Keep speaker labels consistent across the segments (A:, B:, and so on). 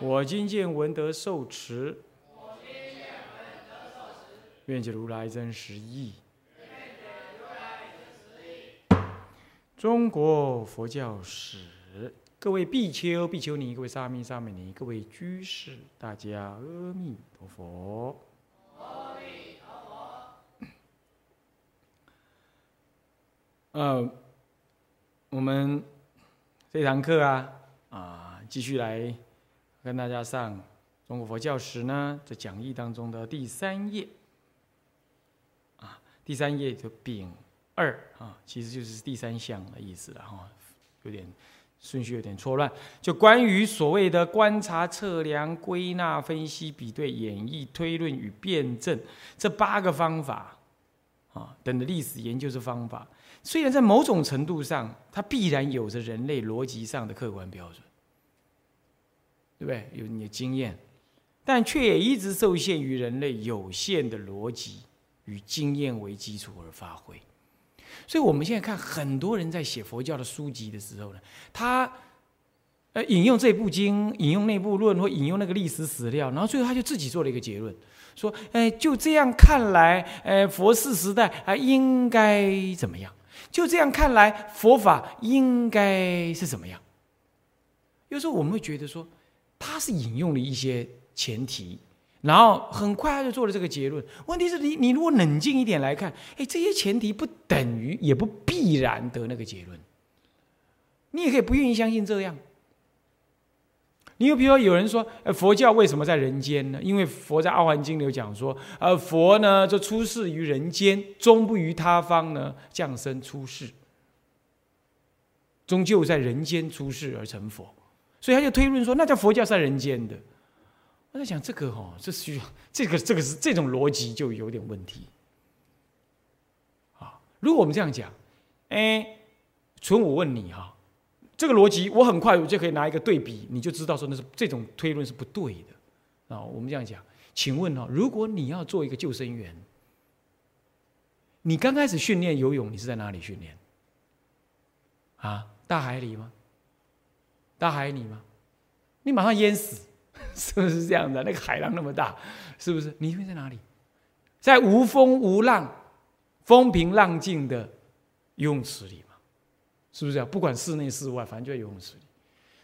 A: 我今见闻得受持，愿解如来真实义。中国佛教史，各位比丘、比丘尼，各位沙弥、沙弥尼，各位居士，大家阿弥陀佛阿弥陀佛。呃，我们这堂课啊，啊，继续来跟大家上中国佛教史呢，这讲义当中的第三页，啊，第三页就丙二啊，其实就是第三项的意思了哈，有点顺序有点错乱，就关于所谓的观察、测量、归纳、分析、比对、演绎、推论与辩证这八个方法啊等的历史研究之方法。虽然在某种程度上，它必然有着人类逻辑上的客观标准，对不对？有你的经验，但却也一直受限于人类有限的逻辑与经验为基础而发挥。所以，我们现在看很多人在写佛教的书籍的时候呢，他呃引用这部经、引用那部论或引用那个历史史料，然后最后他就自己做了一个结论，说：“哎，就这样看来，哎，佛世时代啊，应该怎么样？”就这样看来，佛法应该是怎么样？有时候我们会觉得说，他是引用了一些前提，然后很快他就做了这个结论。问题是你，你如果冷静一点来看，哎，这些前提不等于，也不必然得那个结论。你也可以不愿意相信这样。你又比如说，有人说，呃，佛教为什么在人间呢？因为佛在《阿含经》里有讲说，呃，佛呢，就出世于人间，终不于他方呢降生出世，终究在人间出世而成佛，所以他就推论说，那叫佛教在人间的。我在想这个哈，这需要这个这个是这种逻辑就有点问题。啊，如果我们这样讲，哎，纯我问你哈。这个逻辑，我很快我就可以拿一个对比，你就知道说那是这种推论是不对的啊。我们这样讲，请问哈，如果你要做一个救生员，你刚开始训练游泳，你是在哪里训练？啊，大海里吗？大海里吗？你马上淹死，是不是这样的？那个海浪那么大，是不是？你会在哪里？在无风无浪、风平浪静的游泳池里。是不是啊？不管室内室外，反正就在游泳池里。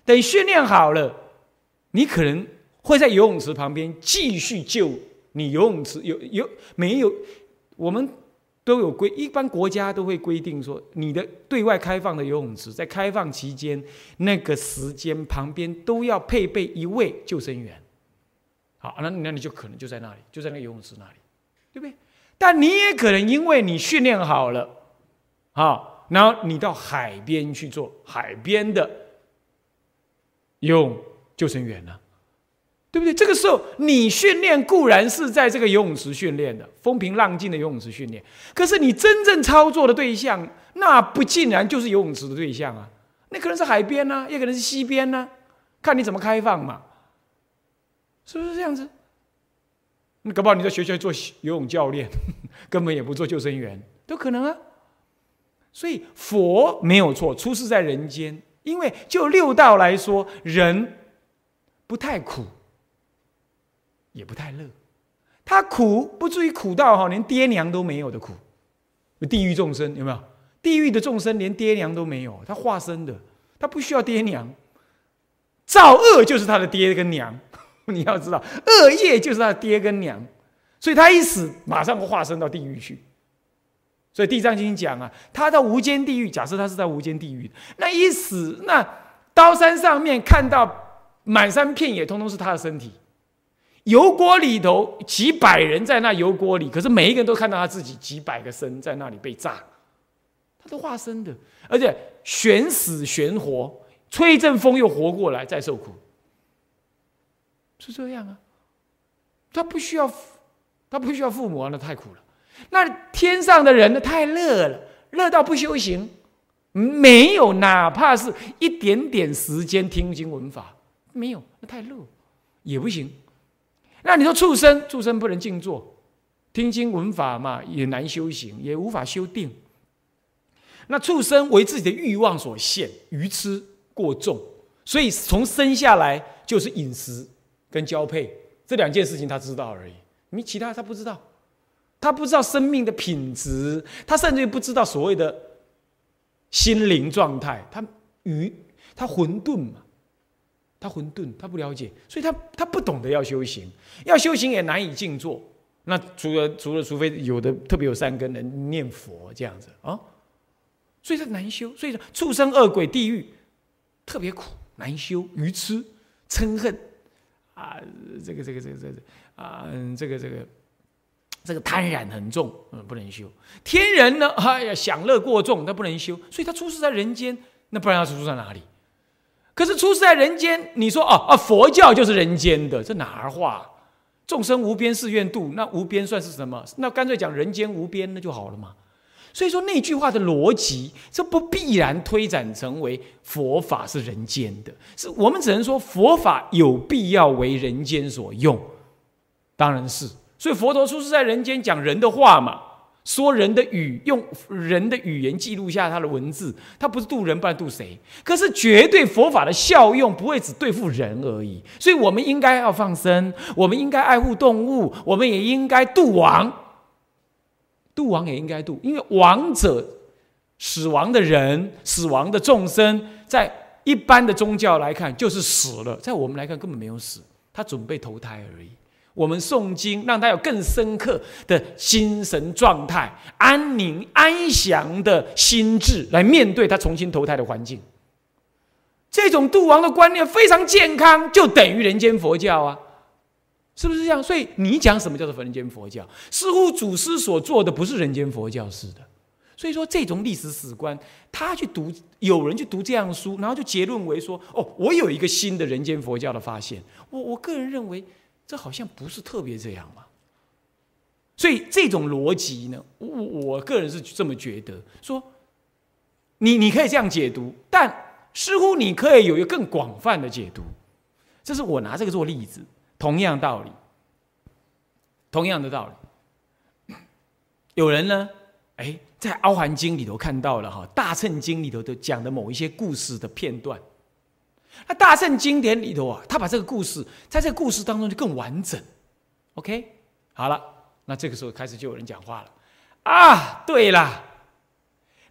A: 等训练好了，你可能会在游泳池旁边继续救你。游泳池有有没有？我们都有规，一般国家都会规定说，你的对外开放的游泳池在开放期间那个时间旁边都要配备一位救生员。好，那那你就可能就在那里，就在那个游泳池那里，对不对？但你也可能因为你训练好了，好。然后你到海边去做海边的游救生员呢，对不对？这个时候你训练固然是在这个游泳池训练的，风平浪静的游泳池训练，可是你真正操作的对象，那不竟然就是游泳池的对象啊？那可能是海边呢，也可能是溪边呢，看你怎么开放嘛，是不是这样子？那搞不好你在学校做游泳教练，根本也不做救生员，都可能啊。所以佛没有错，出世在人间。因为就六道来说，人不太苦，也不太乐。他苦不至于苦到哈，连爹娘都没有的苦。地狱众生有没有？地狱的众生连爹娘都没有，他化身的，他不需要爹娘。造恶就是他的爹跟娘，你要知道，恶业就是他的爹跟娘，所以他一死，马上化身到地狱去。所以《地藏经》讲啊，他到无间地狱，假设他是在无间地狱，那一死，那刀山上面看到满山遍野，通通是他的身体。油锅里头几百人在那油锅里，可是每一个人都看到他自己几百个身在那里被炸，他都化身的，而且悬死悬活，吹一阵风又活过来，再受苦。是这样啊。他不需要，他不需要父母啊，那太苦了。那天上的人呢，太乐了，乐到不修行，没有哪怕是一点点时间听经闻法，没有，那太乐也不行。那你说畜生，畜生不能静坐，听经闻法嘛，也难修行，也无法修定。那畜生为自己的欲望所限，愚痴过重，所以从生下来就是饮食跟交配这两件事情他知道而已，你其他他不知道，他不知道生命的品质，他甚至于不知道所谓的心灵状态，他愚他混沌嘛，他混沌，他不了解，所以他他不懂得要修行，要修行也难以静坐。那除了除了，除非有的特别有三根的念佛这样子啊。所以他难修，所以说畜生、恶鬼、地狱特别苦，难修。愚痴、嗔恨啊，这个、这个、这个、这个啊，这个、这个、这个贪婪很重，嗯，不能修。天人呢，哎呀，享乐过重，那不能修。所以他出世在人间，那不然要出世在哪里？可是出世在人间，你说哦哦，佛教就是人间的，这哪儿话？众生无边誓愿度，那无边算是什么？那干脆讲人间无边，那就好了嘛。所以说那句话的逻辑，这不必然推展成为佛法是人间的，是我们只能说佛法有必要为人间所用，当然是。所以佛陀出世在人间讲人的话嘛，说人的语，用人的语言记录下他的文字，他不是渡人，不然渡谁？可是绝对佛法的效用不会只对付人而已，所以我们应该要放生，我们应该爱护动物，我们也应该度亡。度亡也应该度，因为亡者、死亡的人、死亡的众生，在一般的宗教来看就是死了，在我们来看根本没有死，他准备投胎而已。我们诵经，让他有更深刻的精神状态、安宁、安详的心智来面对他重新投胎的环境。这种度亡的观念非常健康，就等于人间佛教啊。是不是这样？所以你讲什么叫做人间佛教？似乎祖师所做的不是人间佛教似的。所以说，这种历史史观，他去读，有人去读这样书，然后就结论为说：哦，我有一个新的人间佛教的发现。我我个人认为，这好像不是特别这样嘛。所以这种逻辑呢，我我个人是这么觉得：说你你可以这样解读，但似乎你可以有一个更广泛的解读。这是我拿这个做例子。同样道理，同样的道理，有人呢，哎，在《凹环经》里头看到了哈，《大乘经》里头都讲的某一些故事的片段。那《大圣经典》里头啊，他把这个故事在这个故事当中就更完整。OK，好了，那这个时候开始就有人讲话了啊，对了，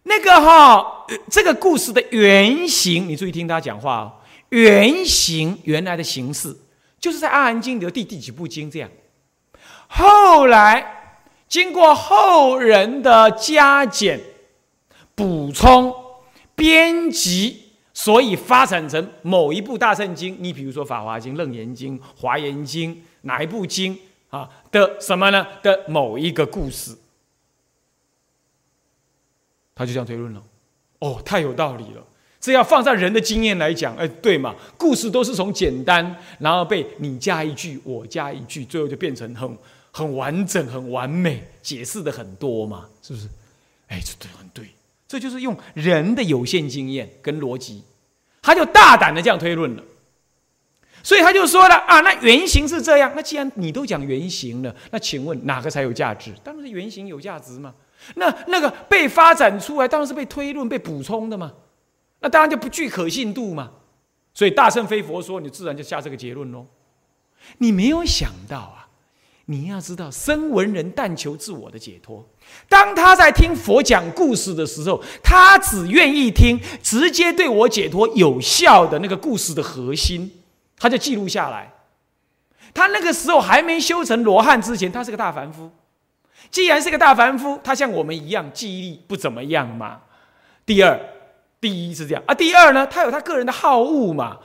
A: 那个哈，这个故事的原型，你注意听他讲话哦，原型原来的形式。就是在《阿含经》里的第第几部经这样，后来经过后人的加减、补充、编辑，所以发展成某一部大圣经。你比如说《法华经》《楞严经》《华严经》哪一部经啊的什么呢？的某一个故事，他就这样推论了。哦，太有道理了。这要放在人的经验来讲，哎，对嘛？故事都是从简单，然后被你加一句，我加一句，最后就变成很很完整、很完美，解释的很多嘛，是不是？哎，这对，很对，这就是用人的有限经验跟逻辑，他就大胆的这样推论了。所以他就说了啊，那原型是这样，那既然你都讲原型了，那请问哪个才有价值？当然是原型有价值嘛。那那个被发展出来，当然是被推论、被补充的嘛。那当然就不具可信度嘛，所以大圣非佛说，你自然就下这个结论喽。你没有想到啊，你要知道，生闻人但求自我的解脱。当他在听佛讲故事的时候，他只愿意听直接对我解脱有效的那个故事的核心，他就记录下来。他那个时候还没修成罗汉之前，他是个大凡夫。既然是个大凡夫，他像我们一样记忆力不怎么样嘛。第二。第一是这样啊，第二呢，他有他个人的好恶嘛。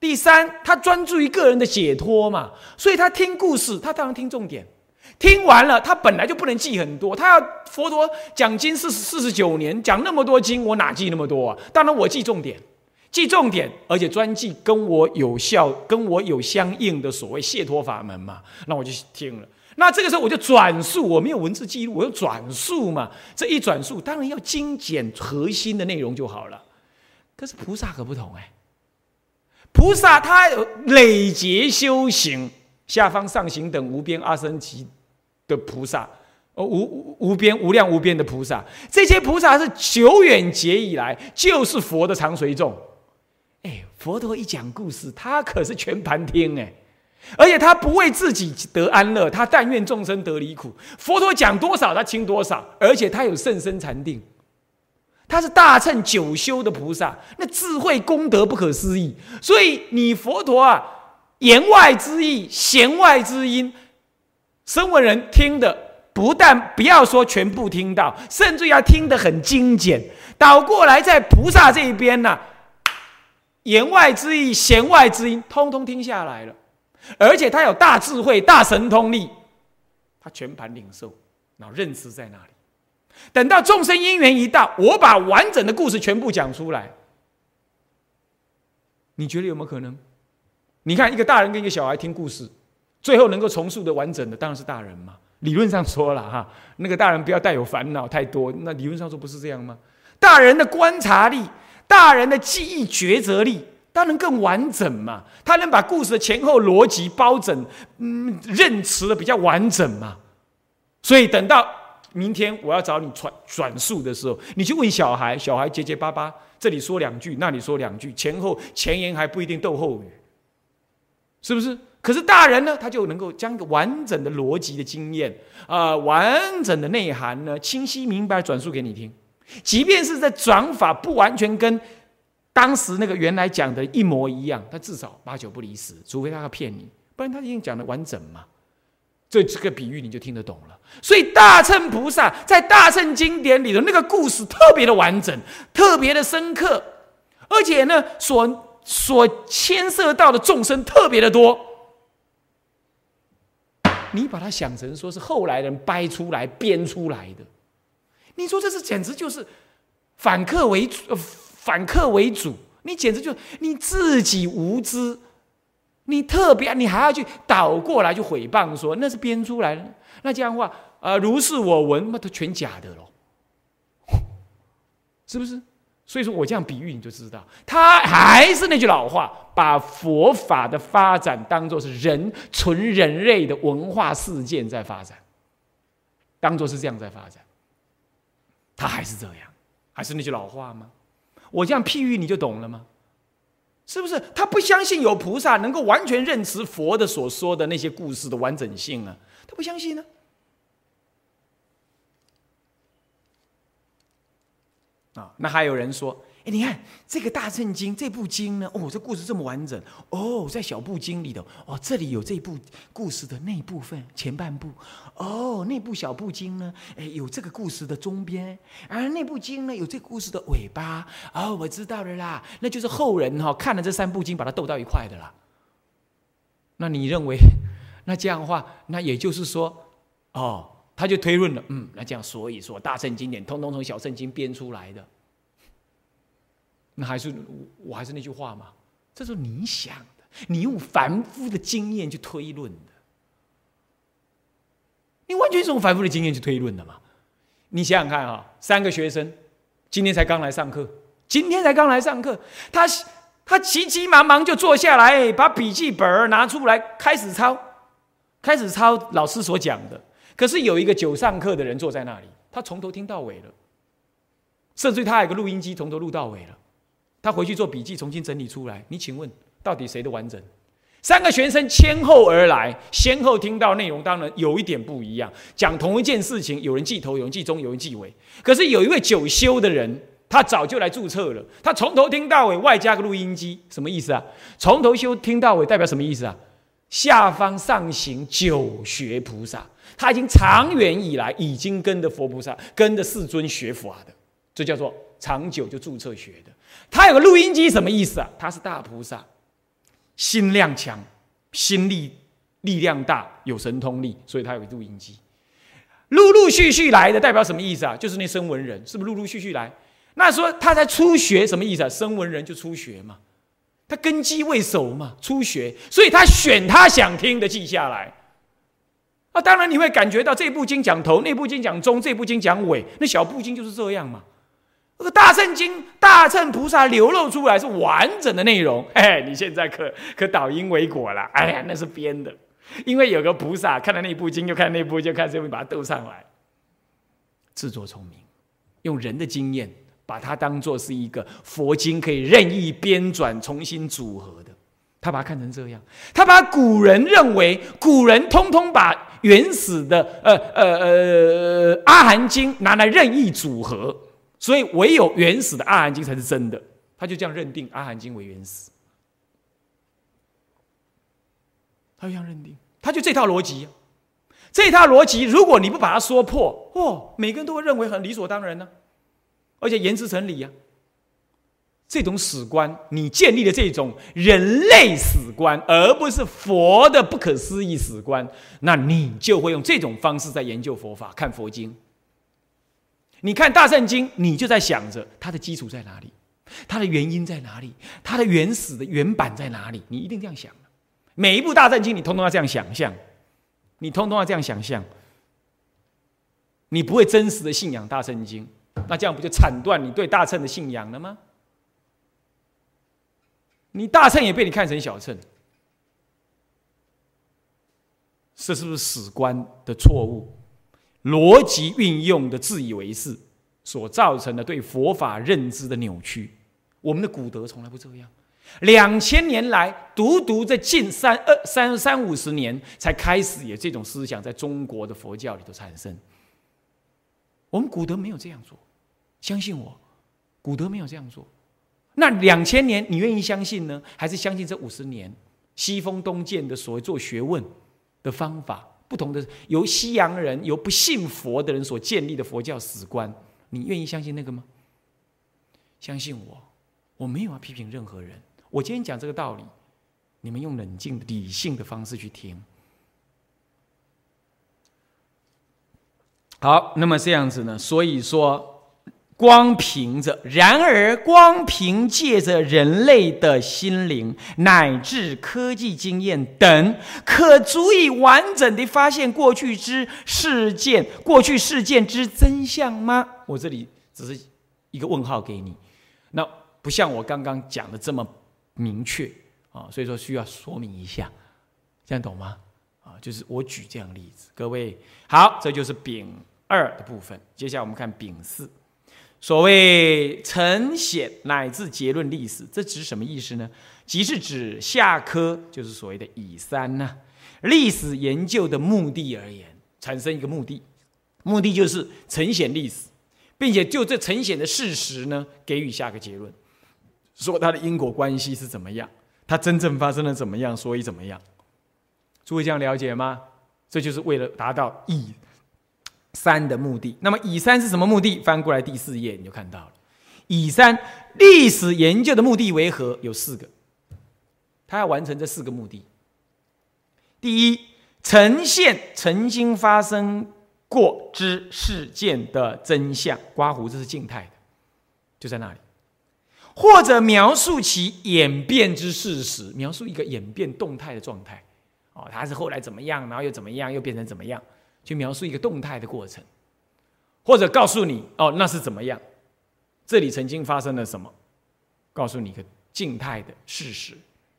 A: 第三，他专注于个人的解脱嘛，所以他听故事，他当然听重点。听完了，他本来就不能记很多，他要佛陀讲经四四十九年，讲那么多经，我哪记那么多啊？当然我记重点，记重点，而且专记跟我有效、跟我有相应的所谓解脱法门嘛。那我就听了。那这个时候我就转述，我没有文字记录，我要转述嘛。这一转述，当然要精简核心的内容就好了。可是菩萨可不同哎，菩萨他累劫修行，下方上行等无边阿僧祇的菩萨。无无边无量无边的菩萨，这些菩萨是久远劫以来就是佛的常随众。哎，佛陀一讲故事，他可是全盘听哎，而且他不为自己得安乐，他但愿众生得离苦。佛陀讲多少，他听多少，而且他有甚深禅定，他是大乘九修的菩萨，那智慧功德不可思议。所以你佛陀啊，言外之意，弦外之音，声闻人听的。不但不要说全部听到，甚至要听得很精简。倒过来，在菩萨这一边呢，言外之意、弦外之音，通通听下来了。而且他有大智慧、大神通力，他全盘领受，然后认知在那里。等到众生因缘一到，我把完整的故事全部讲出来，你觉得有没有可能？你看，一个大人跟一个小孩听故事，最后能够重塑的完整的，当然是大人嘛。理论上说了哈，那个大人不要带有烦恼太多。那理论上说不是这样吗？大人的观察力、大人的记忆抉择力，当然更完整嘛。他能把故事的前后逻辑包整，嗯，认词的比较完整嘛。所以等到明天我要找你传转述的时候，你去问小孩，小孩结结巴巴，这里说两句，那里说两句，前后前言还不一定逗后语，是不是？可是大人呢，他就能够将个完整的逻辑的经验啊，完整的内涵呢，清晰明白转述给你听。即便是在转法不完全跟当时那个原来讲的一模一样，他至少八九不离十，除非他要骗你，不然他已经讲的完整嘛。这这个比喻你就听得懂了。所以大乘菩萨在大乘经典里的那个故事特别的完整，特别的深刻，而且呢，所所牵涉到的众生特别的多。你把它想成说是后来人掰出来编出来的，你说这是简直就是反客为主，反客为主，你简直就你自己无知，你特别你还要去倒过来去诽谤说那是编出来的，那这样的话，呃，如是我闻，那都全假的喽，是不是？所以说我这样比喻你就知道，他还是那句老话，把佛法的发展当做是人纯人类的文化事件在发展，当做是这样在发展，他还是这样，还是那句老话吗？我这样譬喻你就懂了吗？是不是？他不相信有菩萨能够完全认识佛的所说的那些故事的完整性啊，他不相信呢。啊，那还有人说，你看这个大圣经这部经呢，哦，这故事这么完整，哦，在小部经里头，哦，这里有这部故事的那部分前半部，哦，那部小部经呢，哎，有这个故事的中边，而那部经呢，有这个故事的尾巴，哦，我知道了啦，那就是后人哈看了这三部经，把它斗到一块的啦。那你认为，那这样的话，那也就是说，哦。他就推论了，嗯，那这样，所以说大圣经典通通从小圣经编出来的，那还是我还是那句话嘛，这是你想的，你用凡夫的经验去推论的，你完全是用凡夫的经验去推论的嘛？你想想看啊，三个学生今天才刚来上课，今天才刚来上课，他他急急忙忙就坐下来，把笔记本拿出来开始抄，开始抄老师所讲的。可是有一个久上课的人坐在那里，他从头听到尾了，甚至他还有个录音机，从头录到尾了。他回去做笔记，重新整理出来。你请问，到底谁的完整？三个学生先后而来，先后听到内容，当然有一点不一样。讲同一件事情，有人记头，有人记中，有人记尾。可是有一位久修的人，他早就来注册了，他从头听到尾，外加个录音机，什么意思啊？从头修听到尾，代表什么意思啊？下方上行九学菩萨。他已经长远以来已经跟着佛菩萨、跟着世尊学法的，这叫做长久就注册学的。他有个录音机，什么意思啊？他是大菩萨，心量强，心力力量大，有神通力，所以他有个录音机。陆陆续续来的代表什么意思啊？就是那声闻人，是不是陆陆续续来？那说他在初学什么意思啊？声闻人就初学嘛，他根基未熟嘛，初学，所以他选他想听的记下来。啊，当然你会感觉到这部经讲头，那部经讲中，这部经讲尾，那小部经就是这样嘛。这个大乘经，大乘菩萨流露出来是完整的内容。哎，你现在可可倒因为果了。哎呀，那是编的，因为有个菩萨看了那部经，就看那部，就看这部，把它斗上来，自作聪明，用人的经验把它当做是一个佛经，可以任意编转、重新组合的。他把它看成这样，他把古人认为古人通通把原始的呃呃呃阿含经拿来任意组合，所以唯有原始的阿含经才是真的。他就这样认定阿含经为原始，他就这样认定，他就这套逻辑，这套逻辑，如果你不把它说破，哦，每个人都会认为很理所当然呢，而且言之成理呀。这种史观，你建立的这种人类史观，而不是佛的不可思议史观，那你就会用这种方式在研究佛法、看佛经。你看大圣经，你就在想着它的基础在哪里，它的原因在哪里，它的原始的原版在哪里？你一定这样想。每一部大圣经，你通通要这样想象，你通通要这样想象。你不会真实的信仰大圣经，那这样不就惨断你对大圣的信仰了吗？你大圣也被你看成小圣，这是不是史观的错误？逻辑运用的自以为是，所造成的对佛法认知的扭曲。我们的古德从来不这样，两千年来，独独这近三二三三五十年，才开始有这种思想在中国的佛教里头产生。我们古德没有这样做，相信我，古德没有这样做。那两千年，你愿意相信呢，还是相信这五十年西风东渐的所谓做学问的方法？不同的由西洋人、由不信佛的人所建立的佛教史观，你愿意相信那个吗？相信我，我没有要批评任何人。我今天讲这个道理，你们用冷静、理性的方式去听。好，那么这样子呢？所以说。光凭着，然而光凭借着人类的心灵乃至科技经验等，可足以完整的发现过去之事件、过去事件之真相吗？我这里只是一个问号给你，那不像我刚刚讲的这么明确啊，所以说需要说明一下，这样懂吗？啊，就是我举这样例子，各位好，这就是丙二的部分，接下来我们看丙四。所谓呈显乃至结论历史，这指什么意思呢？即是指下科，就是所谓的乙三呢。历史研究的目的而言，产生一个目的，目的就是呈现历史，并且就这呈现的事实呢，给予下个结论，说它的因果关系是怎么样，它真正发生了怎么样，所以怎么样。诸位这样了解吗？这就是为了达到乙。三的目的，那么乙三是什么目的？翻过来第四页你就看到了。乙三历史研究的目的为何？有四个，他要完成这四个目的。第一，呈现曾经发生过之事件的真相。刮胡，这是静态的，就在那里。或者描述其演变之事实，描述一个演变动态的状态。哦，他是后来怎么样，然后又怎么样，又变成怎么样？去描述一个动态的过程，或者告诉你哦，那是怎么样？这里曾经发生了什么？告诉你一个静态的事实，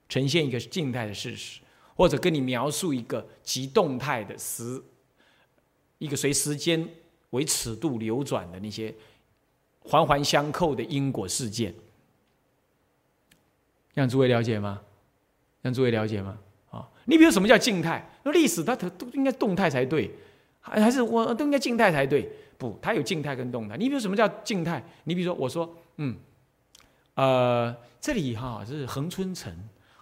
A: 呈现一个静态的事实，或者跟你描述一个极动态的时，一个随时间为尺度流转的那些环环相扣的因果事件，让诸位了解吗？让诸位了解吗？啊，你比如什么叫静态？那历史它它都应该动态才对。还还是我都应该静态才对，不，它有静态跟动态。你比如什么叫静态？你比如说，我说，嗯，呃，这里哈是恒春城，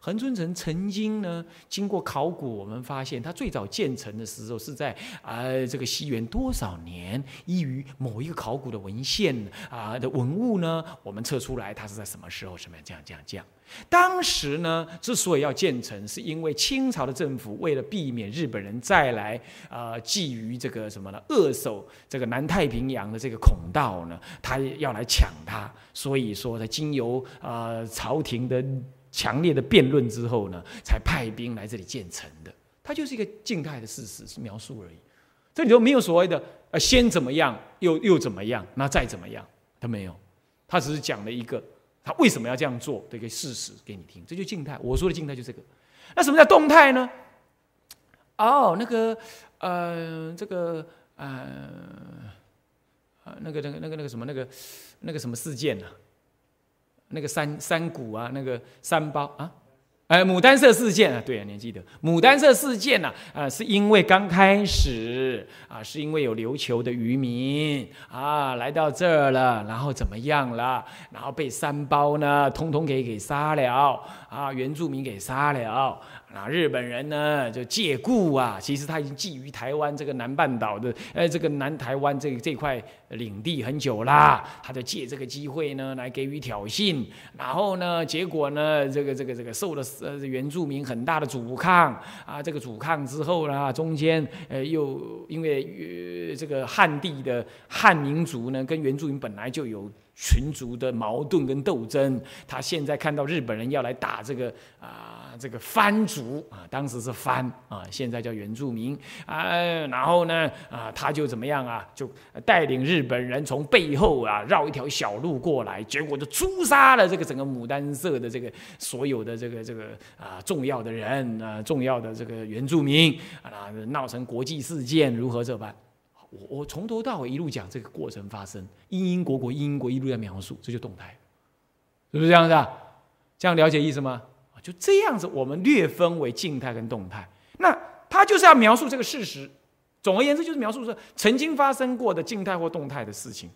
A: 恒春城曾经呢，经过考古，我们发现它最早建成的时候是在啊这个西元多少年？依于某一个考古的文献啊的文物呢，我们测出来它是在什么时候？什么样？这样这样这样。当时呢，之所以要建成，是因为清朝的政府为了避免日本人再来啊觊觎这个什么呢，扼守这个南太平洋的这个孔道呢，他要来抢它，所以说在经由啊朝廷的。强烈的辩论之后呢，才派兵来这里建成的。它就是一个静态的事实，是描述而已。这里头没有所谓的呃先怎么样，又又怎么样，那再怎么样，它没有。它只是讲了一个他为什么要这样做的一个事实给你听。这就静态。我说的静态就这个。那什么叫动态呢？哦，那个呃，这个呃呃，那个那个那个那个什么那个那个什么事件呢？那个三山谷啊，那个三包啊，哎，牡丹社事件啊，对啊，你记得牡丹社事件呢？啊，是因为刚开始啊，是因为有琉球的渔民啊来到这儿了，然后怎么样了？然后被三包呢，通通给给杀了啊，原住民给杀了。那日本人呢，就借故啊，其实他已经觊觎台湾这个南半岛的，呃，这个南台湾这这块领地很久啦，他就借这个机会呢，来给予挑衅，然后呢，结果呢，这个这个这个受了呃原住民很大的阻抗啊，这个阻抗之后呢，中间呃又因为这个汉地的汉民族呢，跟原住民本来就有。群族的矛盾跟斗争，他现在看到日本人要来打这个啊，这个番族啊，当时是番啊，现在叫原住民啊，然后呢啊，他就怎么样啊，就带领日本人从背后啊绕一条小路过来，结果就诛杀了这个整个牡丹社的这个所有的这个这个啊重要的人啊，重要的这个原住民啊，闹成国际事件，如何这般？我我从头到尾一路讲这个过程发生，因因果果因因果一路在描述，这就动态，是不是这样子啊？这样了解意思吗？就这样子，我们略分为静态跟动态。那他就是要描述这个事实。总而言之，就是描述说曾经发生过的静态或动态的事情，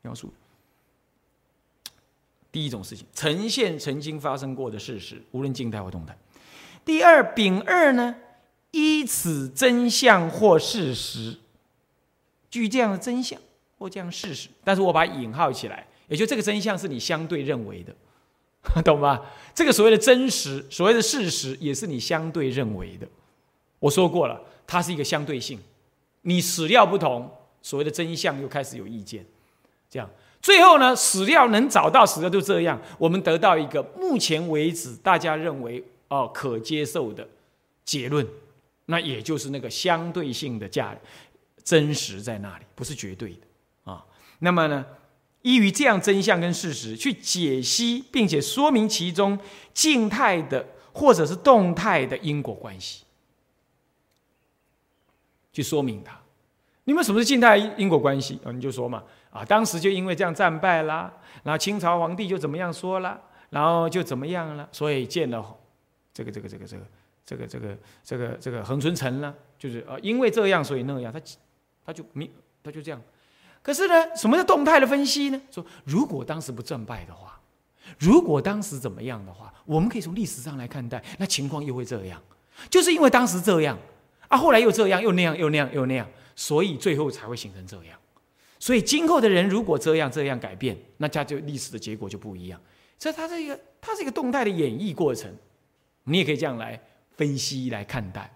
A: 描述第一种事情，呈现曾经发生过的事实，无论静态或动态。第二，丙二呢，依此真相或事实。据这样的真相或这样事实，但是我把引号起来，也就这个真相是你相对认为的，懂吧？这个所谓的真实，所谓的事实，也是你相对认为的。我说过了，它是一个相对性。你史料不同，所谓的真相又开始有意见。这样，最后呢，史料能找到史料就这样，我们得到一个目前为止大家认为哦可接受的结论，那也就是那个相对性的价。真实在那里，不是绝对的啊。那么呢，依于这样真相跟事实去解析，并且说明其中静态的或者是动态的因果关系，去说明它。你们什么是静态因果关系啊？你就说嘛啊，当时就因为这样战败啦，然后清朝皇帝就怎么样说了，然后就怎么样了，所以建了这个这个这个这个这个这个这个这个恒春城了，就是啊，因为这样所以那样，他。他就没，他就这样。可是呢，什么叫动态的分析呢？说如果当时不战败的话，如果当时怎么样的话，我们可以从历史上来看待，那情况又会这样。就是因为当时这样啊，后来又这样，又那样，又那样，又那样，所以最后才会形成这样。所以今后的人如果这样这样改变，那他就历史的结果就不一样。所以它是一个，它是一个动态的演绎过程。你也可以这样来分析来看待。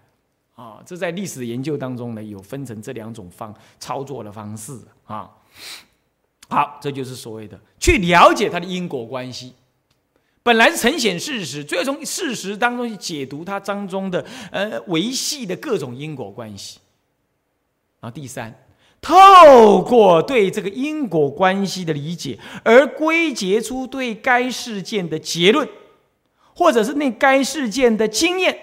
A: 啊，这在历史研究当中呢，有分成这两种方操作的方式啊。好，这就是所谓的去了解它的因果关系。本来是呈现事实，最后从事实当中去解读它当中的呃维系的各种因果关系。然后第三，透过对这个因果关系的理解，而归结出对该事件的结论，或者是那该事件的经验。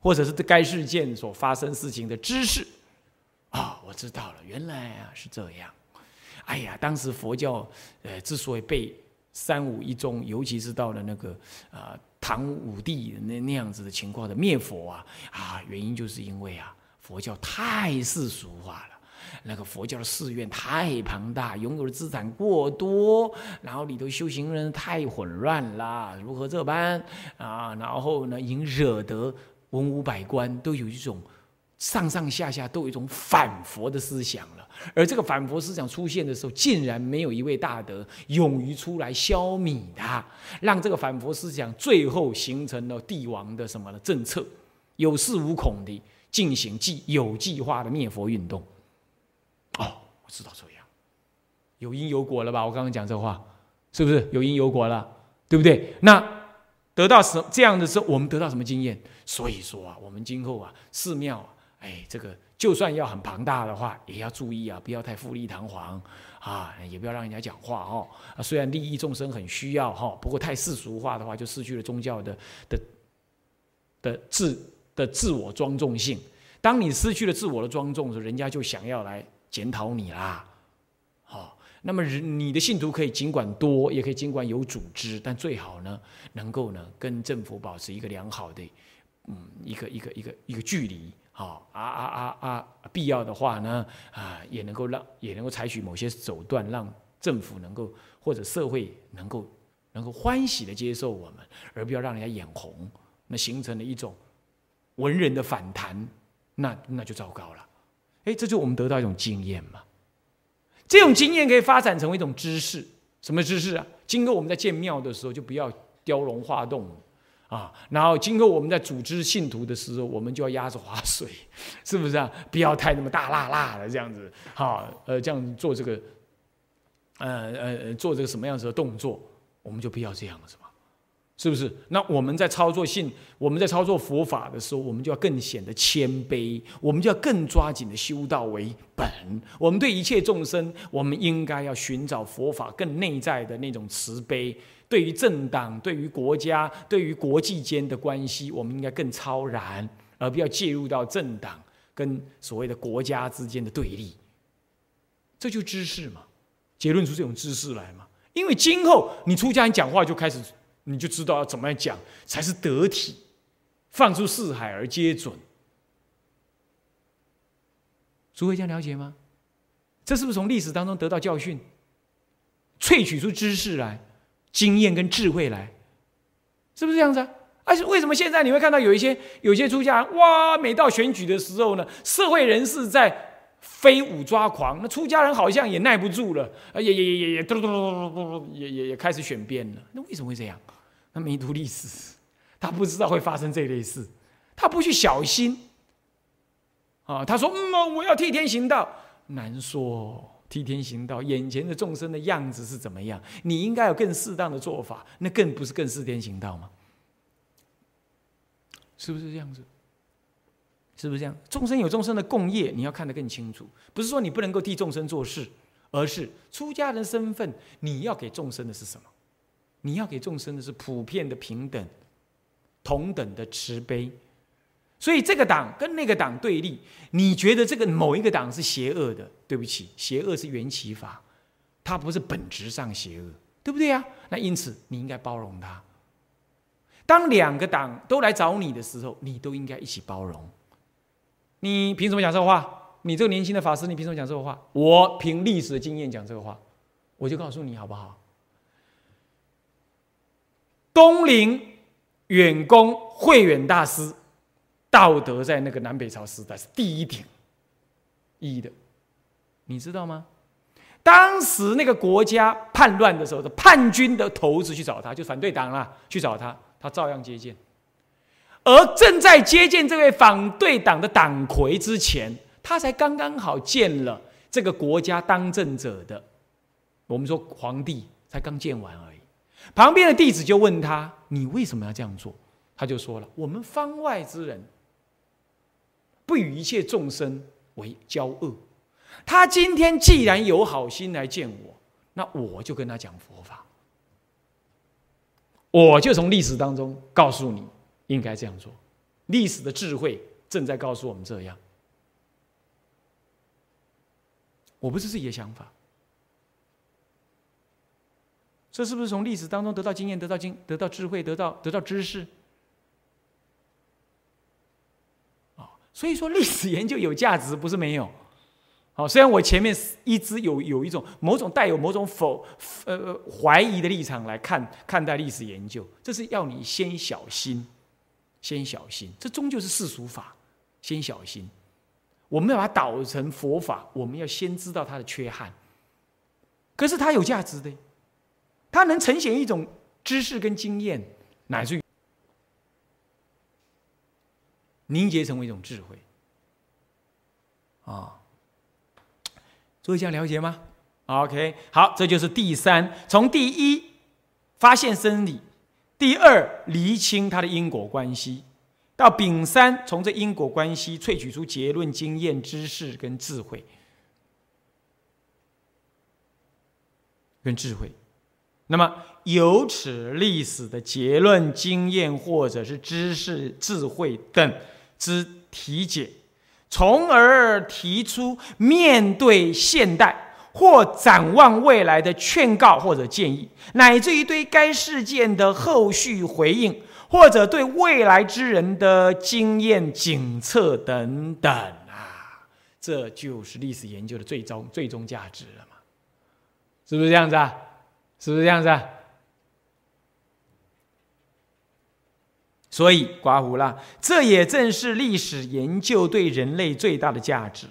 A: 或者是对该事件所发生事情的知识，啊，我知道了，原来啊是这样。哎呀，当时佛教呃之所以被三武一宗，尤其是到了那个啊唐武帝那那样子的情况的灭佛啊啊，原因就是因为啊佛教太世俗化了，那个佛教的寺院太庞大，拥有的资产过多，然后里头修行人太混乱啦，如何这般啊？然后呢，已经惹得文武百官都有一种上上下下都有一种反佛的思想了。而这个反佛思想出现的时候，竟然没有一位大德勇于出来消弭它，让这个反佛思想最后形成了帝王的什么呢政策？有恃无恐的进行计有计划的灭佛运动。哦，我知道这样，有因有果了吧？我刚刚讲这话，是不是有因有果了？对不对？那得到什这样的时候，我们得到什么经验？所以说啊，我们今后啊，寺庙啊，哎，这个就算要很庞大的话，也要注意啊，不要太富丽堂皇啊，也不要让人家讲话哦。虽然利益众生很需要哈，不过太世俗化的话，就失去了宗教的的的自。的自我庄重性，当你失去了自我的庄重的时候，人家就想要来检讨你啦。那么人你的信徒可以尽管多，也可以尽管有组织，但最好呢，能够呢跟政府保持一个良好的，嗯，一个一个一个一个距离。好，啊啊啊啊，必要的话呢，啊，也能够让也能够采取某些手段，让政府能够或者社会能够能够欢喜的接受我们，而不要让人家眼红，那形成了一种。文人的反弹，那那就糟糕了。哎，这就我们得到一种经验嘛。这种经验可以发展成为一种知识。什么知识啊？今后我们在建庙的时候，就不要雕龙画栋啊。然后今后我们在组织信徒的时候，我们就要压着划水，是不是啊？不要太那么大辣辣的这样子。好，呃，这样做这个，呃呃，做这个什么样子的动作，我们就不要这样，是吧？是不是？那我们在操作信，我们在操作佛法的时候，我们就要更显得谦卑，我们就要更抓紧的修道为本。我们对一切众生，我们应该要寻找佛法更内在的那种慈悲。对于政党、对于国家、对于国际间的关系，我们应该更超然，而不要介入到政党跟所谓的国家之间的对立。这就知识嘛，结论出这种知识来嘛。因为今后你出家人讲话就开始。你就知道要怎么样讲才是得体，放出四海而皆准。诸位这样了解吗？这是不是从历史当中得到教训，萃取出知识来、经验跟智慧来？是不是这样子啊？而且为什么现在你会看到有一些有些出家人哇，每到选举的时候呢，社会人士在飞舞抓狂，那出家人好像也耐不住了，也也也也也嘟嘟嘟嘟嘟嘟，也也也开始选边了。那为什么会这样？他没读历史，他不知道会发生这类事，他不去小心啊！他说：“嗯，我要替天行道。”难说替天行道，眼前的众生的样子是怎么样？你应该有更适当的做法，那更不是更替天行道吗？是不是这样子？是不是这样？众生有众生的共业，你要看得更清楚。不是说你不能够替众生做事，而是出家人身份，你要给众生的是什么？你要给众生的是普遍的平等、同等的慈悲，所以这个党跟那个党对立，你觉得这个某一个党是邪恶的？对不起，邪恶是缘起法，它不是本质上邪恶，对不对呀？那因此你应该包容他。当两个党都来找你的时候，你都应该一起包容。你凭什么讲这话？你这个年轻的法师，你凭什么讲这个话？我凭历史的经验讲这个话，我就告诉你好不好？东陵远公慧远大师，道德在那个南北朝时代是第一顶一的，你知道吗？当时那个国家叛乱的时候，的叛军的头子去找他，就反对党啦，去找他，他照样接见。而正在接见这位反对党的党魁之前，他才刚刚好见了这个国家当政者的，我们说皇帝才刚见完而已。旁边的弟子就问他：“你为什么要这样做？”他就说了：“我们方外之人，不与一切众生为交恶。他今天既然有好心来见我，那我就跟他讲佛法。我就从历史当中告诉你，应该这样做。历史的智慧正在告诉我们这样。我不是自己的想法。”这是不是从历史当中得到经验、得到经、得到智慧、得到得到知识？啊，所以说历史研究有价值，不是没有好，虽然我前面一直有有一种某种带有某种否呃怀疑的立场来看看待历史研究，这是要你先小心，先小心，这终究是世俗法，先小心。我们要把它导成佛法，我们要先知道它的缺憾。可是它有价值的，它能呈现一种知识跟经验，乃至于凝结成为一种智慧啊。诸位这样了解吗？OK，好，这就是第三，从第一发现真理，第二厘清它的因果关系，到丙三从这因果关系萃取出结论、经验、知识跟智慧，跟智慧。那么由此历史的结论、经验或者是知识、智慧等之体解。从而提出面对现代或展望未来的劝告或者建议，乃至于对该事件的后续回应，或者对未来之人的经验警测等等啊，这就是历史研究的最终最终价值了嘛？是不是这样子啊？是不是这样子啊？所以刮胡了，这也正是历史研究对人类最大的价值，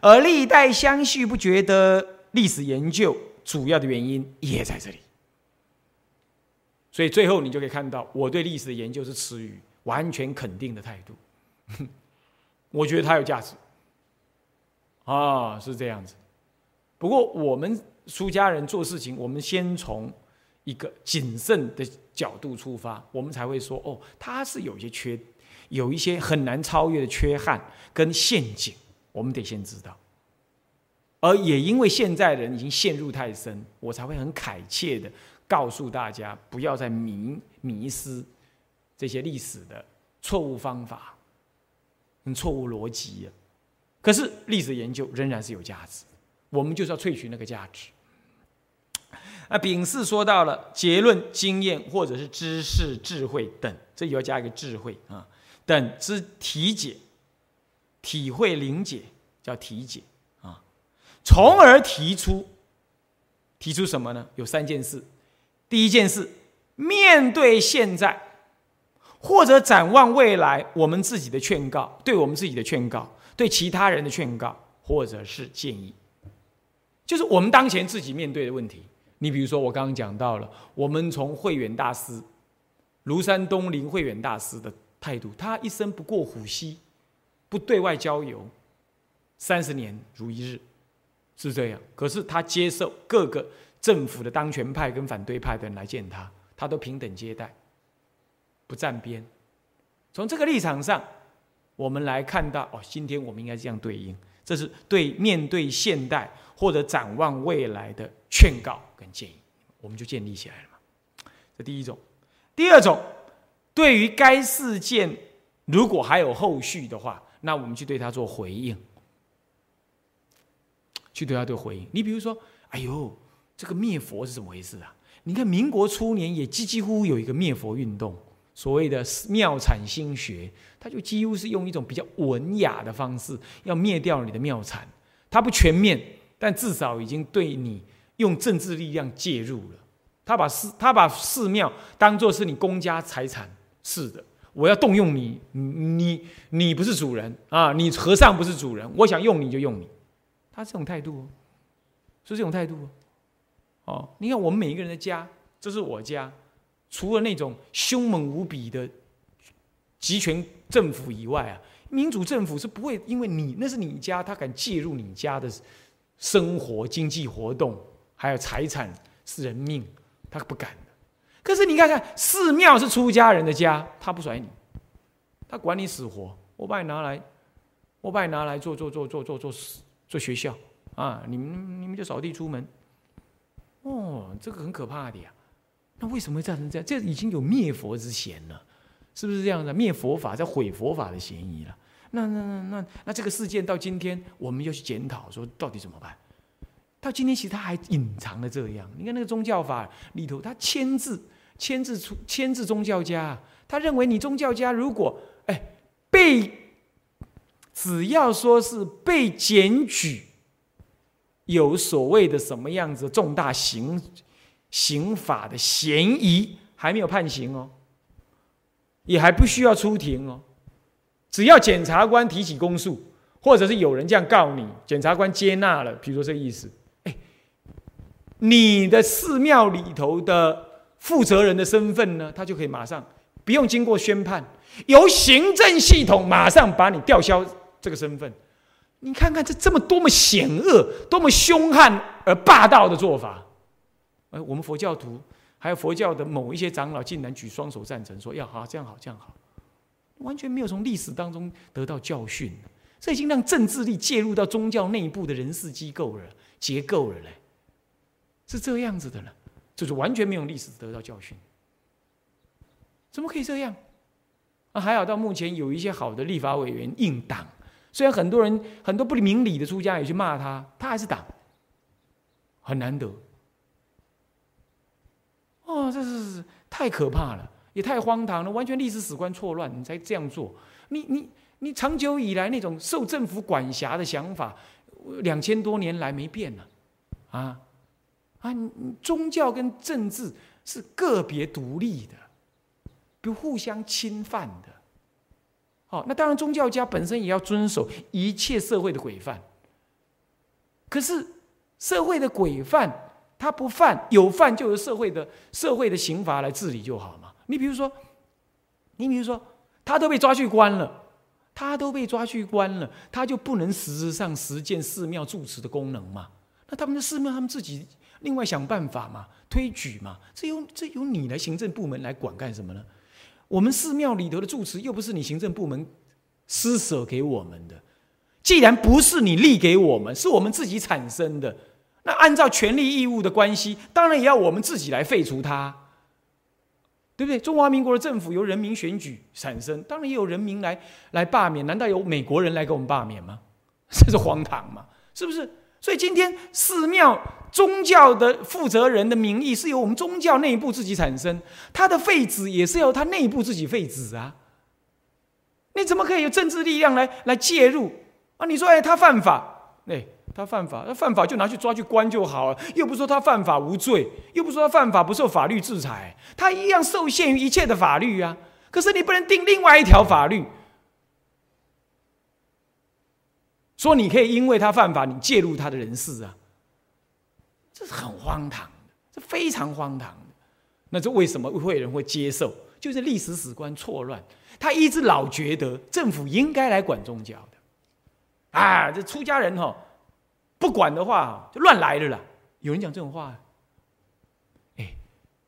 A: 而历代相续不觉得历史研究主要的原因也在这里。所以最后你就可以看到，我对历史的研究是持于完全肯定的态度。我觉得它有价值，啊，是这样子。不过我们出家人做事情，我们先从。一个谨慎的角度出发，我们才会说哦，他是有些缺，有一些很难超越的缺憾跟陷阱，我们得先知道。而也因为现在人已经陷入太深，我才会很恳切的告诉大家，不要再迷迷失这些历史的错误方法跟错误逻辑了。可是历史研究仍然是有价值，我们就是要萃取那个价值。那丙四说到了结论、经验或者是知识、智慧等，这里要加一个智慧啊，等之体解、体会、理解，叫体解啊，从而提出提出什么呢？有三件事。第一件事，面对现在或者展望未来，我们自己的劝告，对我们自己的劝告，对其他人的劝告，或者是建议，就是我们当前自己面对的问题。你比如说，我刚刚讲到了，我们从慧远大师、庐山东林慧远大师的态度，他一生不过虎溪，不对外交游，三十年如一日，是这样。可是他接受各个政府的当权派跟反对派的人来见他，他都平等接待，不站边。从这个立场上，我们来看到哦，今天我们应该这样对应，这是对面对现代或者展望未来的劝告。跟建议，我们就建立起来了嘛。这第一种，第二种，对于该事件，如果还有后续的话，那我们去对他做回应，去对他做回应。你比如说，哎呦，这个灭佛是怎么回事啊？你看民国初年也几几乎有一个灭佛运动，所谓的妙产心学，他就几乎是用一种比较文雅的方式，要灭掉你的妙产。他不全面，但至少已经对你。用政治力量介入了，他把寺他把寺庙当做是你公家财产，是的，我要动用你，你你不是主人啊，你和尚不是主人，我想用你就用你，他这种态度哦，是这种态度哦哦。你看我们每一个人的家，这是我家，除了那种凶猛无比的集权政府以外啊，民主政府是不会因为你那是你家，他敢介入你家的生活经济活动。还有财产是人命，他不敢的。可是你看看，寺庙是出家人的家，他不甩你，他管你死活。我把你拿来，我把你拿来做做做做做做做学校啊！你们你们就扫地出门。哦，这个很可怕的呀。那为什么会造成这样？这已经有灭佛之嫌了，是不是这样的？灭佛法在毁佛法的嫌疑了。那那那那那这个事件到今天，我们要去检讨，说到底怎么办？到今天，其实他还隐藏了这样。你看那个宗教法里头，他牵制、牵制出、牵制宗教家。他认为你宗教家如果哎被，只要说是被检举有所谓的什么样子重大刑刑法的嫌疑，还没有判刑哦，也还不需要出庭哦，只要检察官提起公诉，或者是有人这样告你，检察官接纳了，比如说这个意思，哎，你的寺庙里头的负责人的身份呢，他就可以马上不用经过宣判，由行政系统马上把你吊销这个身份。你看看这这么多么险恶、多么凶悍而霸道的做法，哎，我们佛教徒还有佛教的某一些长老竟然举双手赞成，说要好这样好这样好，完全没有从历史当中得到教训，这已经让政治力介入到宗教内部的人事机构了、结构了嘞，是这样子的了，就是完全没有历史得到教训，怎么可以这样？啊，还好到目前有一些好的立法委员应党。虽然很多人很多不明理的出家也去骂他，他还是挡，很难得。哦，这是太可怕了，也太荒唐了，完全历史史观错乱，你才这样做。你你你长久以来那种受政府管辖的想法，两千多年来没变呢，啊啊，宗教跟政治是个别独立的，不互相侵犯的。好，那当然，宗教家本身也要遵守一切社会的规范。可是，社会的规范，他不犯，有犯就由社会的社会的刑罚来治理就好嘛。你比如说，你比如说，他都被抓去关了，他都被抓去关了，他就不能实质上实践寺庙住持的功能嘛？那他们的寺庙，他们自己另外想办法嘛，推举嘛？这由这由你来行政部门来管干什么呢？我们寺庙里头的住持又不是你行政部门施舍给我们的，既然不是你立给我们，是我们自己产生的，那按照权利义务的关系，当然也要我们自己来废除它，对不对？中华民国的政府由人民选举产生，当然也有人民来来罢免，难道有美国人来给我们罢免吗？这是荒唐嘛？是不是？所以今天寺庙宗教的负责人的名义是由我们宗教内部自己产生，他的废止也是由他内部自己废止啊。你怎么可以有政治力量来来介入啊？你说哎，他犯法，哎，他犯法，那犯法就拿去抓去关就好了，又不说他犯法无罪，又不说他犯法不受法律制裁，他一样受限于一切的法律啊。可是你不能定另外一条法律。说你可以因为他犯法，你介入他的人事啊，这是很荒唐的，这非常荒唐的。那这为什么会人会接受？就是历史史观错乱，他一直老觉得政府应该来管宗教的。啊，这出家人哈，不管的话就乱来了啦。有人讲这种话，哎，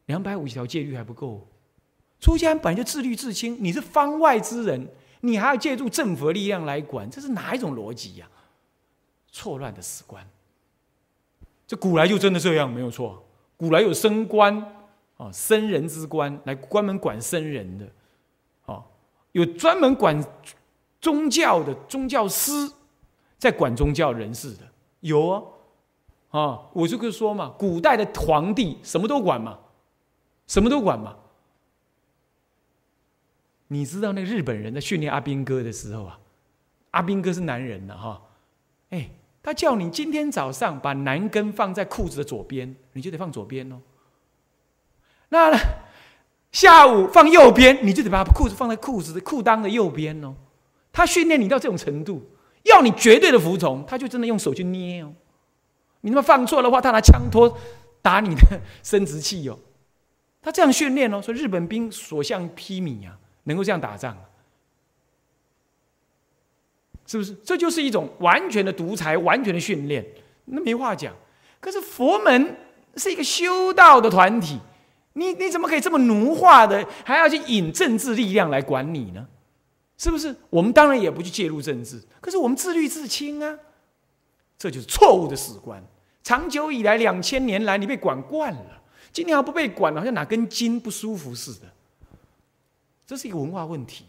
A: 两百五十条戒律还不够，出家人本来就自律自清，你是方外之人。你还要借助政府的力量来管，这是哪一种逻辑呀？错乱的史观。这古来就真的这样，没有错。古来有升官啊，僧人之官来专门管僧人的，啊，有专门管宗教的宗教师在管宗教人士的，有啊，啊，我就可以说嘛，古代的皇帝什么都管嘛，什么都管嘛。你知道那个日本人在训练阿兵哥的时候啊，阿兵哥是男人的哈，哎，他叫你今天早上把男根放在裤子的左边，你就得放左边哦。那下午放右边，你就得把裤子放在裤子的裤裆的右边哦。他训练你到这种程度，要你绝对的服从，他就真的用手去捏哦。你他妈放错的话，他拿枪托打你的生殖器哦。他这样训练哦，说日本兵所向披靡啊。能够这样打仗，是不是？这就是一种完全的独裁、完全的训练，那没话讲。可是佛门是一个修道的团体，你你怎么可以这么奴化的，还要去引政治力量来管你呢？是不是？我们当然也不去介入政治，可是我们自律自清啊。这就是错误的史观。长久以来，两千年来，你被管惯了，今天还不被管，好像哪根筋不舒服似的。这是一个文化问题，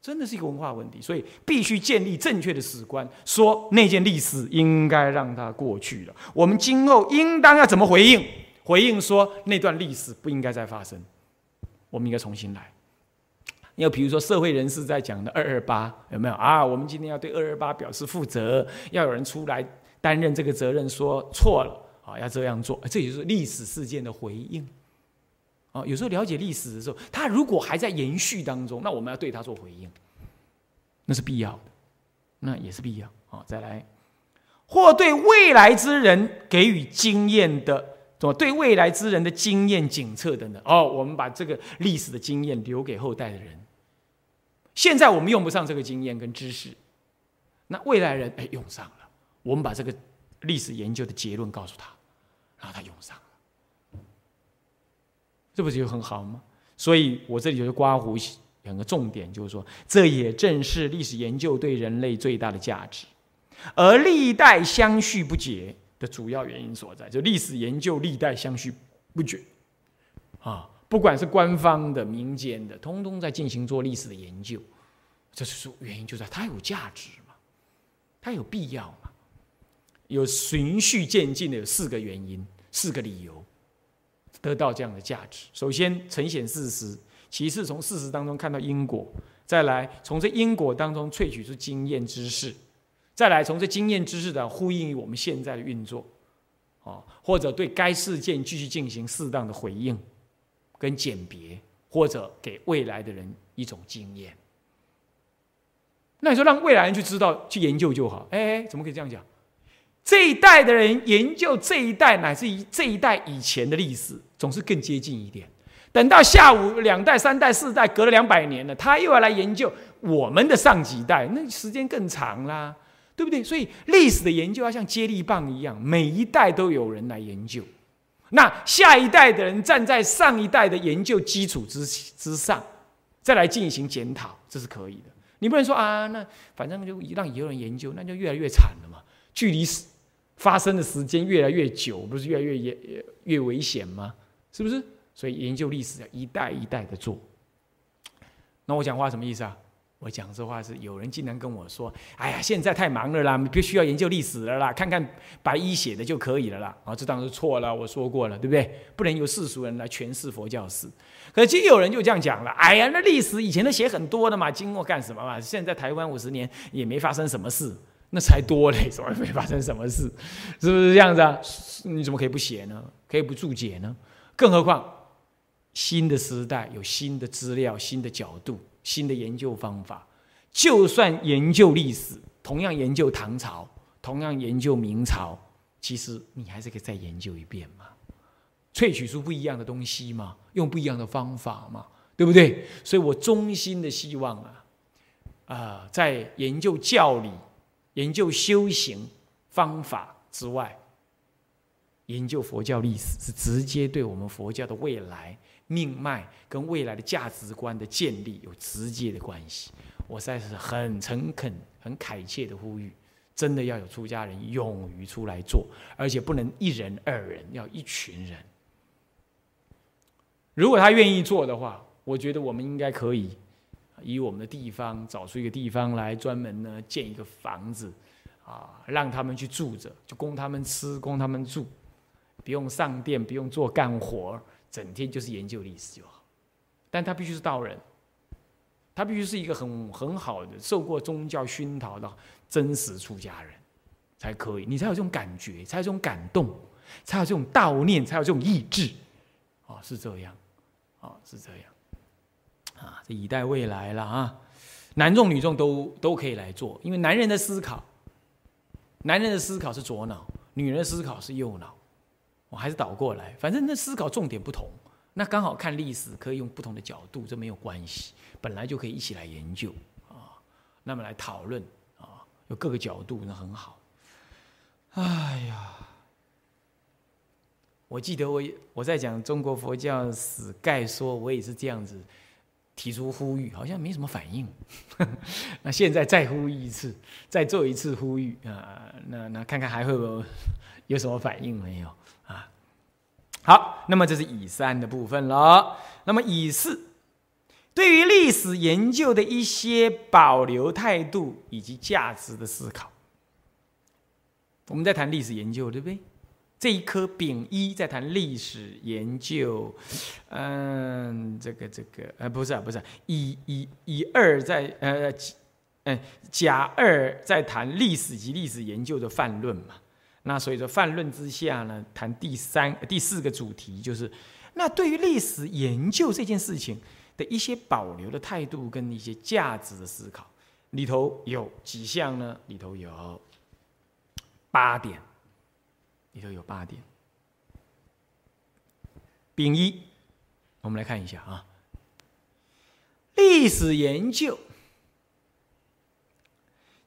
A: 真的是一个文化问题，所以必须建立正确的史观，说那件历史应该让它过去了。我们今后应当要怎么回应？回应说那段历史不应该再发生，我们应该重新来。要比如说社会人士在讲的二二八有没有啊？我们今天要对二二八表示负责，要有人出来担任这个责任，说错了啊，要这样做，这也就是历史事件的回应。啊，有时候了解历史的时候，他如果还在延续当中，那我们要对他做回应，那是必要的，那也是必要。好，再来，或对未来之人给予经验的，怎么对未来之人的经验警策等等。哦，我们把这个历史的经验留给后代的人。现在我们用不上这个经验跟知识，那未来人哎用上了，我们把这个历史研究的结论告诉他，然后他用上了。这不是就很好吗？所以我这里就是刮胡两个重点，就是说，这也正是历史研究对人类最大的价值，而历代相续不绝的主要原因所在，就历史研究历代相续不绝啊，不管是官方的、民间的，通通在进行做历史的研究，这是说原因就在它有价值嘛，它有必要嘛，有循序渐进的有四个原因，四个理由。得到这样的价值，首先呈现事实，其次从事实当中看到因果，再来从这因果当中萃取出经验知识，再来从这经验知识的呼应于我们现在的运作，啊，或者对该事件继续进行适当的回应。跟鉴别，或者给未来的人一种经验。那你说让未来人去知道、去研究就好？哎，怎么可以这样讲？这一代的人研究这一代乃至于这一代以前的历史。总是更接近一点。等到下午两代、三代、四代隔了两百年了，他又要来研究我们的上几代，那时间更长啦，对不对？所以历史的研究要像接力棒一样，每一代都有人来研究。那下一代的人站在上一代的研究基础之之上，再来进行检讨，这是可以的。你不能说啊，那反正就让以后人研究，那就越来越惨了嘛。距离发生的时间越来越久，不是越来越越越危险吗？是不是？所以研究历史要一代一代的做。那我讲话什么意思啊？我讲这话是有人竟然跟我说：“哎呀，现在太忙了啦，必须要研究历史了啦，看看白衣写的就可以了啦。”啊，这当然是错了。我说过了，对不对？不能由世俗人来诠释佛教史。可是，就有人就这样讲了：“哎呀，那历史以前都写很多的嘛，经过干什么嘛？现在台湾五十年也没发生什么事，那才多嘞，怎么没发生什么事？是不是这样子啊？你怎么可以不写呢？可以不注解呢？”更何况，新的时代有新的资料、新的角度、新的研究方法。就算研究历史，同样研究唐朝，同样研究明朝，其实你还是可以再研究一遍嘛，萃取出不一样的东西嘛，用不一样的方法嘛，对不对？所以我衷心的希望啊，啊，在研究教理、研究修行方法之外。研究佛教历史是直接对我们佛教的未来命脉跟未来的价值观的建立有直接的关系。我实在是很诚恳、很恳切的呼吁，真的要有出家人勇于出来做，而且不能一人、二人，要一群人。如果他愿意做的话，我觉得我们应该可以以我们的地方找出一个地方来，专门呢建一个房子啊，让他们去住着，就供他们吃，供他们住。不用上殿，不用做干活，整天就是研究历史就好。但他必须是道人，他必须是一个很很好的受过宗教熏陶的真实出家人，才可以。你才有这种感觉，才有这种感动，才有这种悼念，才有这种意志。哦，是这样，哦，是这样。啊，这以待未来了啊！男众女众都都可以来做，因为男人的思考，男人的思考是左脑，女人的思考是右脑。我还是倒过来，反正那思考重点不同，那刚好看历史可以用不同的角度，这没有关系，本来就可以一起来研究啊，那么来讨论啊，有各个角度那很好。哎呀，我记得我我在讲中国佛教史概说，我也是这样子提出呼吁，好像没什么反应。那现在再呼吁一次，再做一次呼吁啊，那那看看还会有有什么反应没有？好，那么这是乙三的部分了。那么乙四，对于历史研究的一些保留态度以及价值的思考。我们在谈历史研究，对不对？这一科丙一在谈历史研究，嗯，这个这个呃，不是啊，不是乙乙乙二在呃，嗯，甲二在谈历史及历史研究的泛论嘛。那所以说泛论之下呢，谈第三、第四个主题就是，那对于历史研究这件事情的一些保留的态度跟一些价值的思考，里头有几项呢？里头有八点，里头有八点。丙一，我们来看一下啊，历史研究。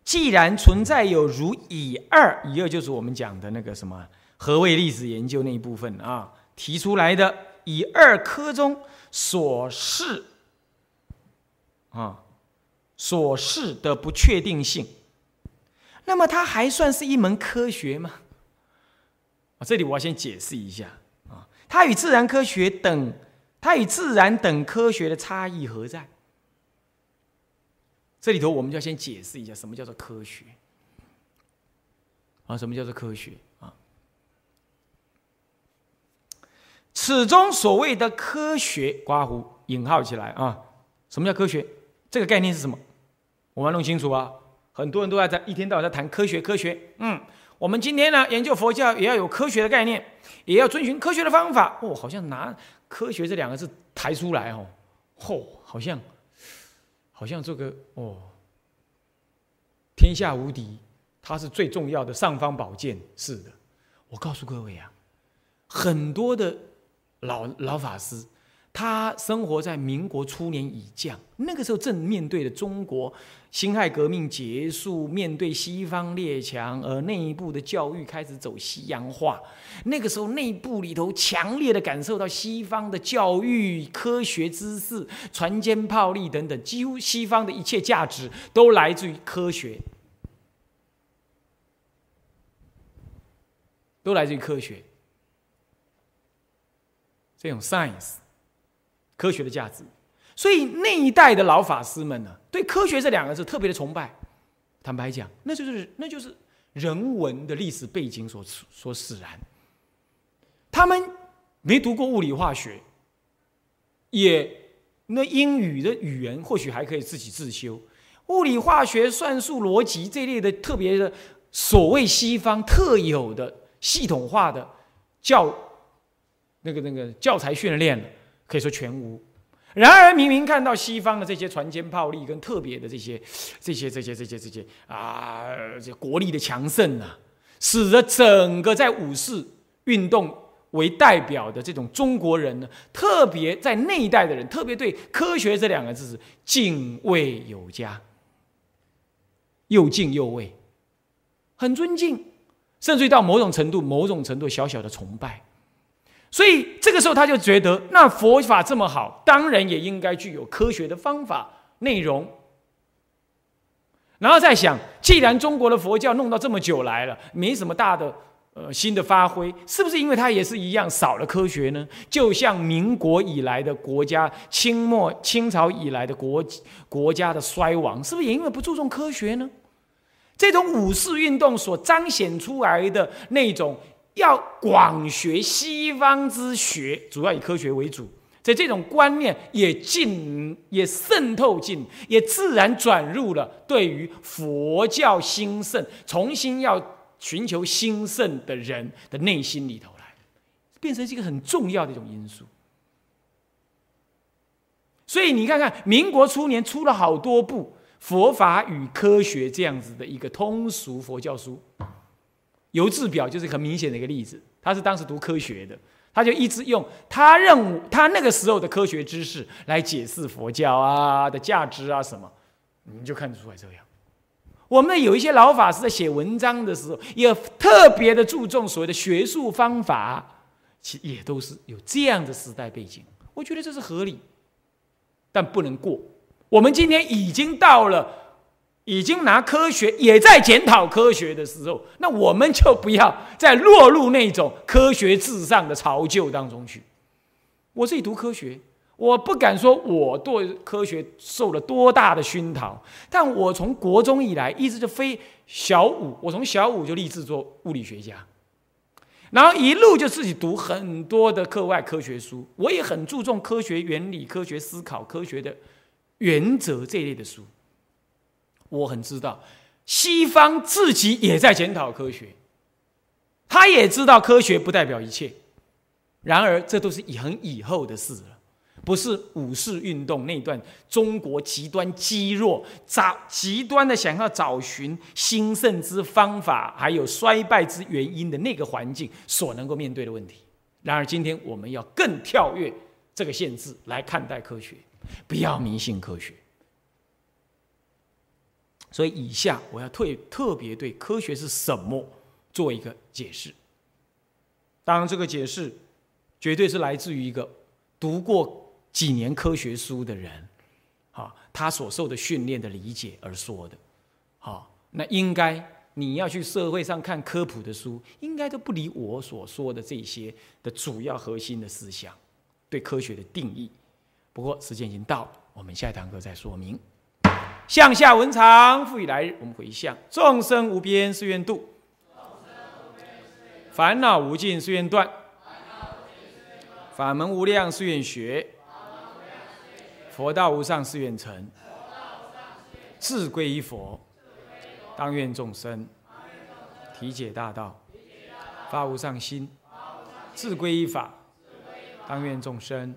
A: 既然存在有如乙二，乙二就是我们讲的那个什么何谓历史研究那一部分啊，提出来的乙二科中所示啊所示的不确定性，那么它还算是一门科学吗？啊，这里我要先解释一下啊，它与自然科学等，它与自然等科学的差异何在？这里头我们就要先解释一下什么叫做科学啊？什么叫做科学啊？此中所谓的科学（刮胡引号起来啊），什么叫科学？这个概念是什么？我们要弄清楚啊！很多人都在在一天到晚在谈科学，科学。嗯，我们今天呢研究佛教也要有科学的概念，也要遵循科学的方法。哦，好像拿科学这两个字抬出来哦，嚯，好像。好像这个哦，天下无敌，它是最重要的尚方宝剑。是的，我告诉各位啊，很多的老老法师。他生活在民国初年以降，那个时候正面对着中国辛亥革命结束，面对西方列强，而内部的教育开始走西洋化。那个时候内部里头强烈的感受到西方的教育、科学知识、船坚炮利等等，几乎西方的一切价值都来自于科学，都来自于科学这种 science。科学的价值，所以那一代的老法师们呢，对科学这两个字特别的崇拜。坦白讲，那就是那就是人文的历史背景所所使然。他们没读过物理化学，也那英语的语言或许还可以自己自修。物理化学、算术、逻辑这类的特别的所谓西方特有的系统化的教那个那个教材训练了。可以说全无，然而明明看到西方的这些船坚炮利跟特别的这些、这些、这些、这些、这些啊，这国力的强盛啊，使得整个在武士运动为代表的这种中国人呢，特别在那一代的人，特别对科学这两个字是敬畏有加，又敬又畏，很尊敬，甚至于到某种程度、某种程度小小的崇拜。所以这个时候，他就觉得，那佛法这么好，当然也应该具有科学的方法内容。然后再想，既然中国的佛教弄到这么久来了，没什么大的呃新的发挥，是不是因为它也是一样少了科学呢？就像民国以来的国家，清末清朝以来的国国家的衰亡，是不是也因为不注重科学呢？这种五四运动所彰显出来的那种。要广学西方之学，主要以科学为主，在这种观念也进也渗透进，也自然转入了对于佛教兴盛、重新要寻求兴盛的人的内心里头来，变成是一个很重要的一种因素。所以你看看，民国初年出了好多部《佛法与科学》这样子的一个通俗佛教书。游志表就是很明显的一个例子，他是当时读科学的，他就一直用他认为他那个时候的科学知识来解释佛教啊的价值啊什么，你就看得出来这样。我们有一些老法师在写文章的时候，也特别的注重所谓的学术方法，其也都是有这样的时代背景。我觉得这是合理，但不能过。我们今天已经到了。已经拿科学也在检讨科学的时候，那我们就不要再落入那种科学至上的潮旧当中去。我自己读科学，我不敢说我对科学受了多大的熏陶，但我从国中以来一直就非小五，我从小五就立志做物理学家，然后一路就自己读很多的课外科学书，我也很注重科学原理、科学思考、科学的原则这一类的书。我很知道，西方自己也在检讨科学，他也知道科学不代表一切。然而，这都是以很以后的事了，不是五四运动那段中国极端积弱、找极端的想要找寻兴盛之方法，还有衰败之原因的那个环境所能够面对的问题。然而，今天我们要更跳跃这个限制来看待科学，不要迷信科学。所以，以下我要特特别对科学是什么做一个解释。当然，这个解释。绝对是来自于一个读过几年科学书的人，啊，他所受的训练的理解而说的，好，那应该你要去社会上看科普的书，应该都不离我所说的这些的主要核心的思想，对科学的定义。不过时间已经到了，我们下一堂课再说明。向下文长，复以来日，我们回向众生无边誓愿度，烦恼无尽誓愿断。法门无量誓愿学，佛道无上誓愿成。自归依佛，当愿众生体解大道，发无上心；自归依法，当愿众生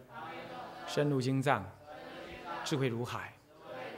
A: 深入经藏，智慧如海；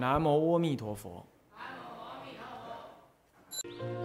A: 南无阿弥陀佛。南无阿弥陀佛。